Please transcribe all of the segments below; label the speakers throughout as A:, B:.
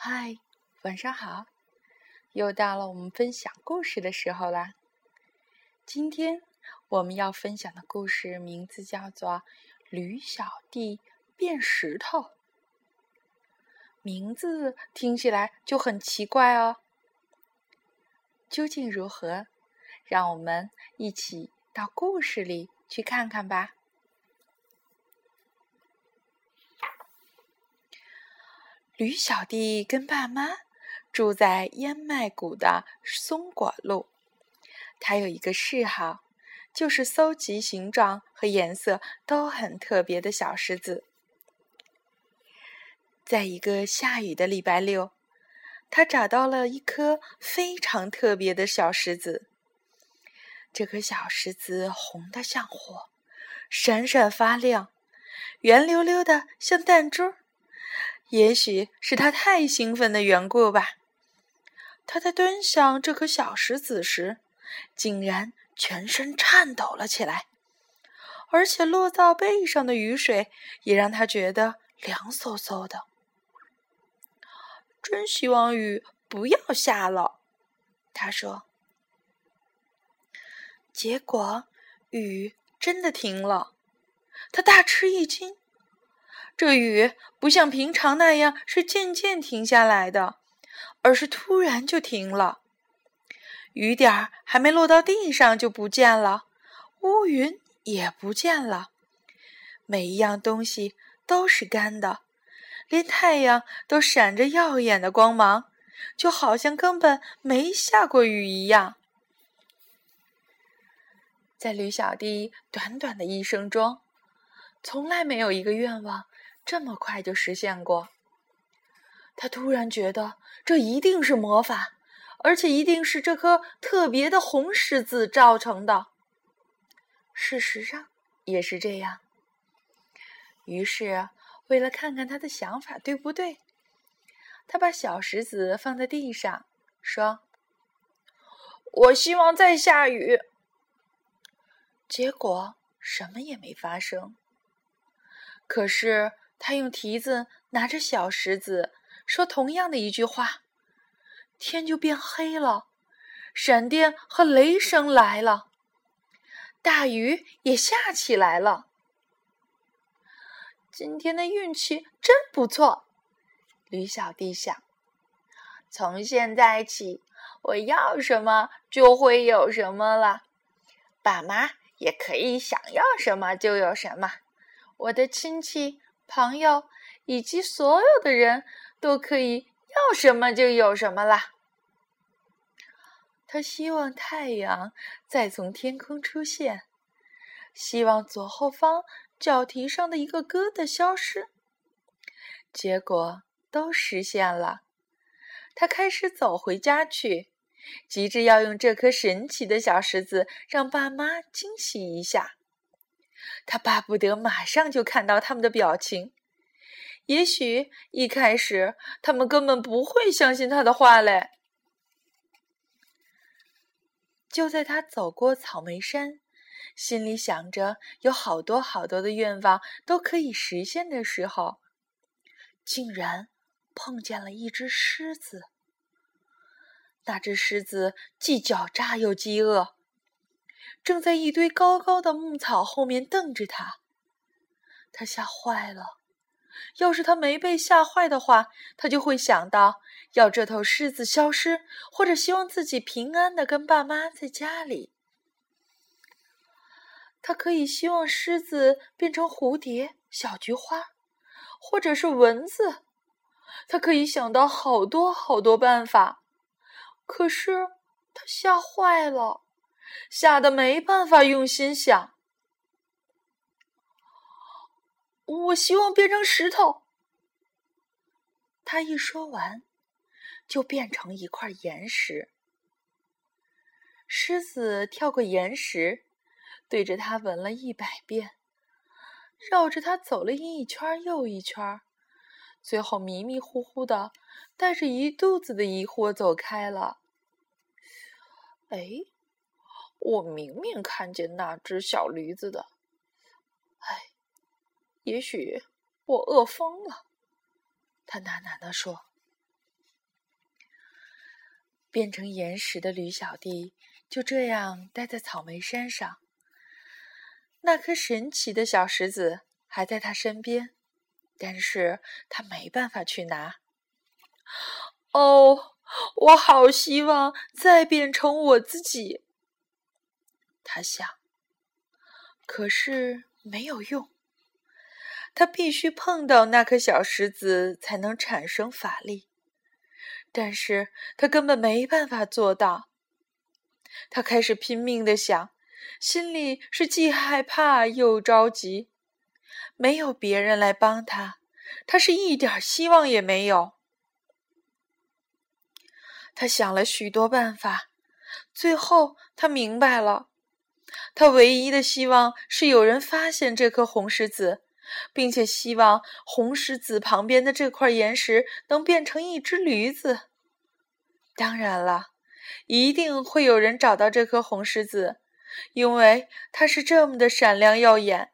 A: 嗨，晚上好！又到了我们分享故事的时候啦。今天我们要分享的故事名字叫做《驴小弟变石头》。名字听起来就很奇怪哦。究竟如何？让我们一起到故事里去看看吧。驴小弟跟爸妈住在烟麦谷的松果路。他有一个嗜好，就是搜集形状和颜色都很特别的小石子。在一个下雨的礼拜六，他找到了一颗非常特别的小石子。这颗小石子红的像火，闪闪发亮，圆溜溜的像弹珠。也许是他太兴奋的缘故吧，他在端详这颗小石子时，竟然全身颤抖了起来，而且落到背上的雨水也让他觉得凉飕飕的。真希望雨不要下了，他说。结果雨真的停了，他大吃一惊。这雨不像平常那样是渐渐停下来的，而是突然就停了。雨点儿还没落到地上就不见了，乌云也不见了，每一样东西都是干的，连太阳都闪着耀眼的光芒，就好像根本没下过雨一样。在驴小弟短短的一生中，从来没有一个愿望。这么快就实现过，他突然觉得这一定是魔法，而且一定是这颗特别的红石子造成的。事实上也是这样。于是，为了看看他的想法对不对，他把小石子放在地上，说：“我希望再下雨。”结果什么也没发生。可是。他用蹄子拿着小石子，说同样的一句话，天就变黑了，闪电和雷声来了，大雨也下起来了。今天的运气真不错，驴小弟想。从现在起，我要什么就会有什么了，爸妈也可以想要什么就有什么，我的亲戚。朋友以及所有的人都可以要什么就有什么啦。他希望太阳再从天空出现，希望左后方脚蹄上的一个疙瘩消失。结果都实现了。他开始走回家去，急着要用这颗神奇的小石子让爸妈惊喜一下。他巴不得马上就看到他们的表情。也许一开始他们根本不会相信他的话嘞。就在他走过草莓山，心里想着有好多好多的愿望都可以实现的时候，竟然碰见了一只狮子。那只狮子既狡诈又饥饿。正在一堆高高的牧草后面瞪着他，他吓坏了。要是他没被吓坏的话，他就会想到要这头狮子消失，或者希望自己平安的跟爸妈在家里。他可以希望狮子变成蝴蝶、小菊花，或者是蚊子。他可以想到好多好多办法，可是他吓坏了。吓得没办法用心想。我希望变成石头。他一说完，就变成一块岩石。狮子跳过岩石，对着他闻了一百遍，绕着他走了一圈又一圈，最后迷迷糊糊的，带着一肚子的疑惑走开了。哎。我明明看见那只小驴子的，哎，也许我饿疯了。他喃喃地说：“变成岩石的驴小弟就这样待在草莓山上。那颗神奇的小石子还在他身边，但是他没办法去拿。哦，我好希望再变成我自己，他想。可是没有用，他必须碰到那颗小石子才能产生法力，但是他根本没办法做到。他开始拼命的想。心里是既害怕又着急，没有别人来帮他，他是一点希望也没有。他想了许多办法，最后他明白了，他唯一的希望是有人发现这颗红石子，并且希望红石子旁边的这块岩石能变成一只驴子。当然了，一定会有人找到这颗红石子。因为它是这么的闪亮耀眼，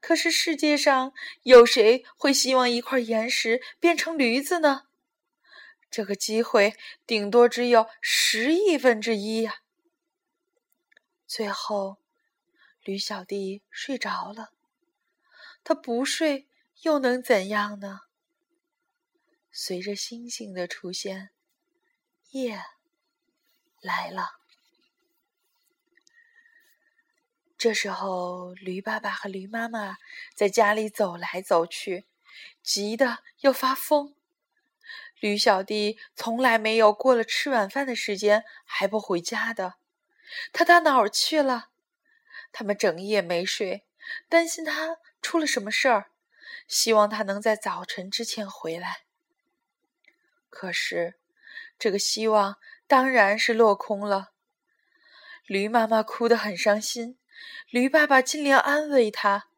A: 可是世界上有谁会希望一块岩石变成驴子呢？这个机会顶多只有十亿分之一呀！最后，驴小弟睡着了。他不睡又能怎样呢？随着星星的出现，夜来了。这时候，驴爸爸和驴妈妈在家里走来走去，急得要发疯。驴小弟从来没有过了吃晚饭的时间还不回家的，他到哪儿去了？他们整夜没睡，担心他出了什么事儿，希望他能在早晨之前回来。可是，这个希望当然是落空了。驴妈妈哭得很伤心。驴爸爸尽量安慰他，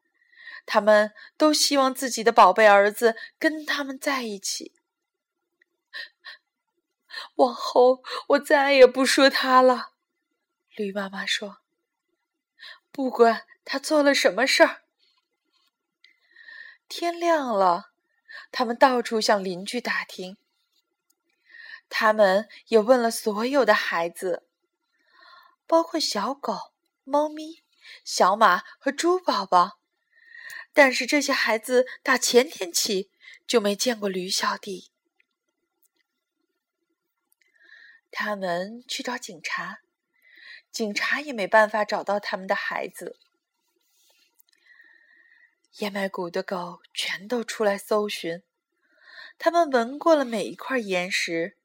A: 他们都希望自己的宝贝儿子跟他们在一起。往后我再也不说他了，驴妈妈说。不管他做了什么事儿。天亮了，他们到处向邻居打听，他们也问了所有的孩子，包括小狗、猫咪。小马和猪宝宝，但是这些孩子打前天起就没见过驴小弟。他们去找警察，警察也没办法找到他们的孩子。燕麦谷的狗全都出来搜寻，他们闻过了每一块岩石、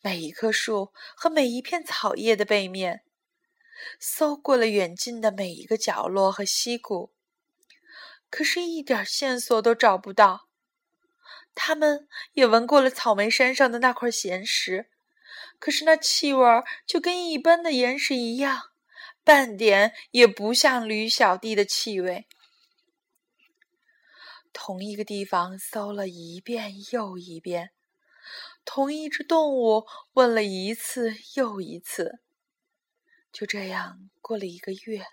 A: 每一棵树和每一片草叶的背面。搜过了远近的每一个角落和溪谷，可是一点线索都找不到。他们也闻过了草莓山上的那块咸石，可是那气味就跟一般的岩石一样，半点也不像驴小弟的气味。同一个地方搜了一遍又一遍，同一只动物问了一次又一次。就这样过了一个月，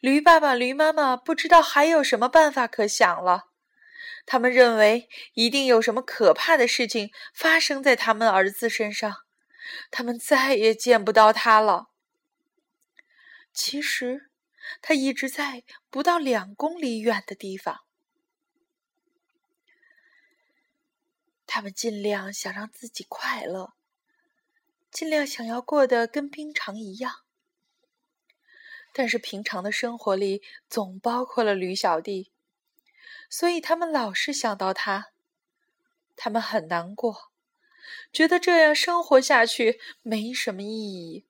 A: 驴爸爸、驴妈妈不知道还有什么办法可想了。他们认为一定有什么可怕的事情发生在他们儿子身上，他们再也见不到他了。其实，他一直在不到两公里远的地方。他们尽量想让自己快乐。尽量想要过得跟平常一样，但是平常的生活里总包括了驴小弟，所以他们老是想到他，他们很难过，觉得这样生活下去没什么意义。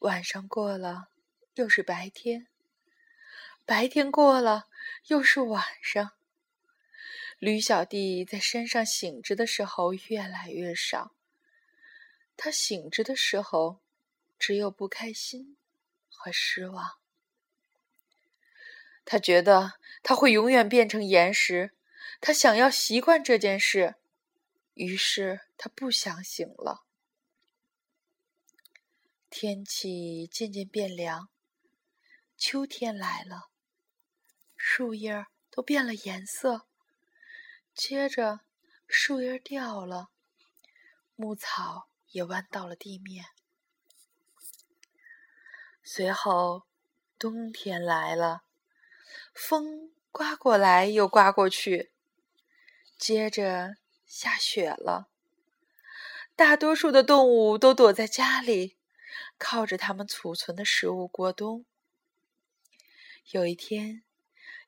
A: 晚上过了，又是白天；白天过了，又是晚上。驴小弟在山上醒着的时候越来越少。他醒着的时候，只有不开心和失望。他觉得他会永远变成岩石，他想要习惯这件事，于是他不想醒了。天气渐渐变凉，秋天来了，树叶都变了颜色，接着树叶掉了。牧草也弯到了地面。随后，冬天来了，风刮过来又刮过去，接着下雪了。大多数的动物都躲在家里，靠着它们储存的食物过冬。有一天，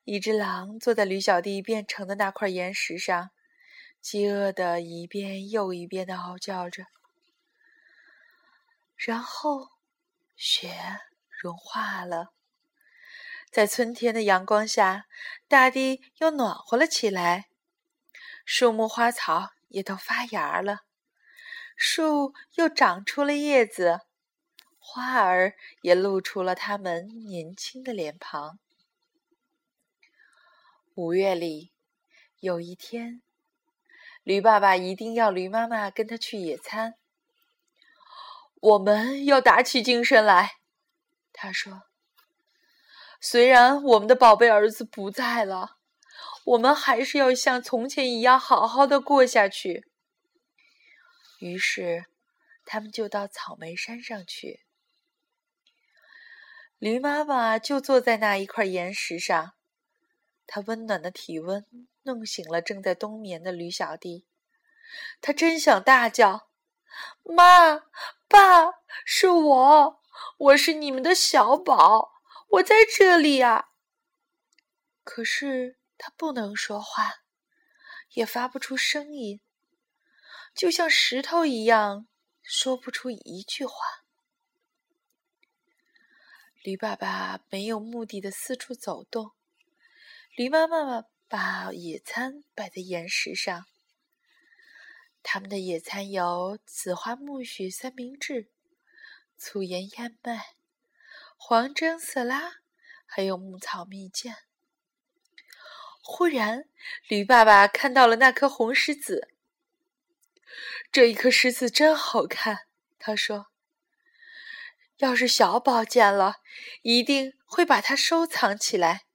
A: 一只狼坐在驴小弟变成的那块岩石上，饥饿的一遍又一遍的嗷叫着。然后，雪融化了，在春天的阳光下，大地又暖和了起来，树木花草也都发芽了。树又长出了叶子，花儿也露出了它们年轻的脸庞。五月里，有一天，驴爸爸一定要驴妈妈跟他去野餐。我们要打起精神来，他说。虽然我们的宝贝儿子不在了，我们还是要像从前一样好好的过下去。于是，他们就到草莓山上去。驴妈妈就坐在那一块岩石上，它温暖的体温弄醒了正在冬眠的驴小弟。他真想大叫：“妈，爸，是我，我是你们的小宝，我在这里呀！”可是他不能说话，也发不出声音。就像石头一样，说不出一句话。驴爸爸没有目的的四处走动，驴妈妈把野餐摆在岩石上。他们的野餐有紫花苜蓿三明治、粗盐燕麦、黄蒸色拉，还有牧草蜜饯。忽然，驴爸爸看到了那颗红石子。这一颗石子真好看，他说：“要是小宝见了，一定会把它收藏起来。”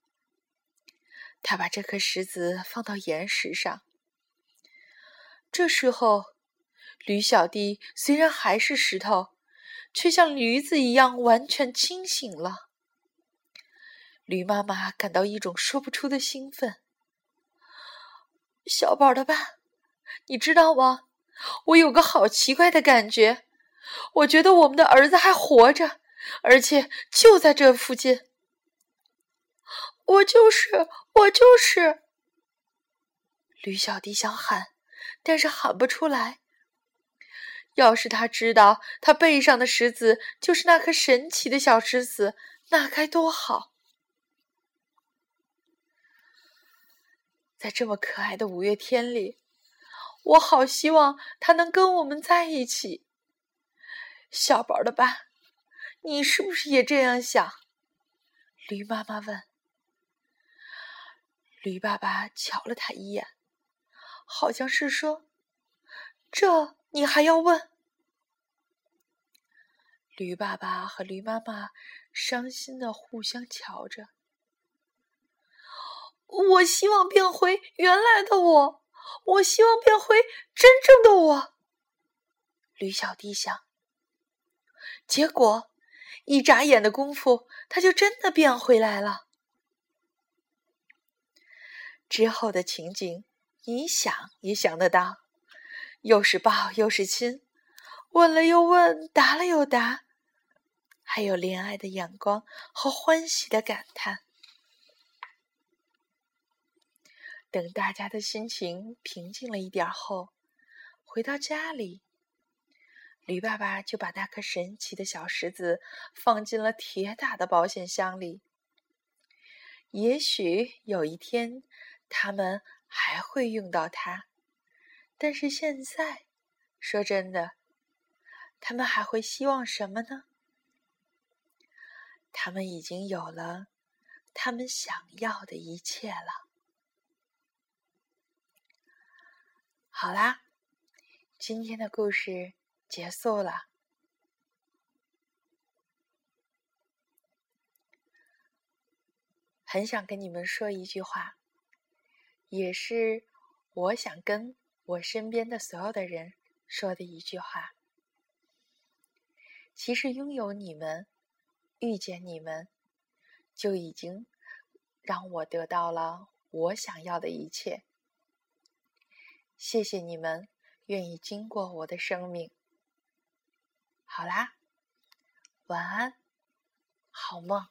A: 他把这颗石子放到岩石上。这时候，驴小弟虽然还是石头，却像驴子一样完全清醒了。驴妈妈感到一种说不出的兴奋。小宝的爸，你知道吗？我有个好奇怪的感觉，我觉得我们的儿子还活着，而且就在这附近。我就是，我就是。驴小弟想喊，但是喊不出来。要是他知道他背上的石子就是那颗神奇的小石子，那该多好！在这么可爱的五月天里。我好希望他能跟我们在一起，小宝的爸，你是不是也这样想？驴妈妈问。驴爸爸瞧了他一眼，好像是说：“这你还要问？”驴爸爸和驴妈妈伤心的互相瞧着。我希望变回原来的我。我希望变回真正的我，驴小弟想。结果，一眨眼的功夫，他就真的变回来了。之后的情景，你想也想得到，又是抱又是亲，问了又问，答了又答，还有怜爱的眼光和欢喜的感叹。等大家的心情平静了一点后，回到家里，驴爸爸就把那颗神奇的小石子放进了铁打的保险箱里。也许有一天，他们还会用到它，但是现在，说真的，他们还会希望什么呢？他们已经有了他们想要的一切了。好啦，今天的故事结束了。很想跟你们说一句话，也是我想跟我身边的所有的人说的一句话。其实拥有你们，遇见你们，就已经让我得到了我想要的一切。谢谢你们愿意经过我的生命。好啦，晚安，好梦。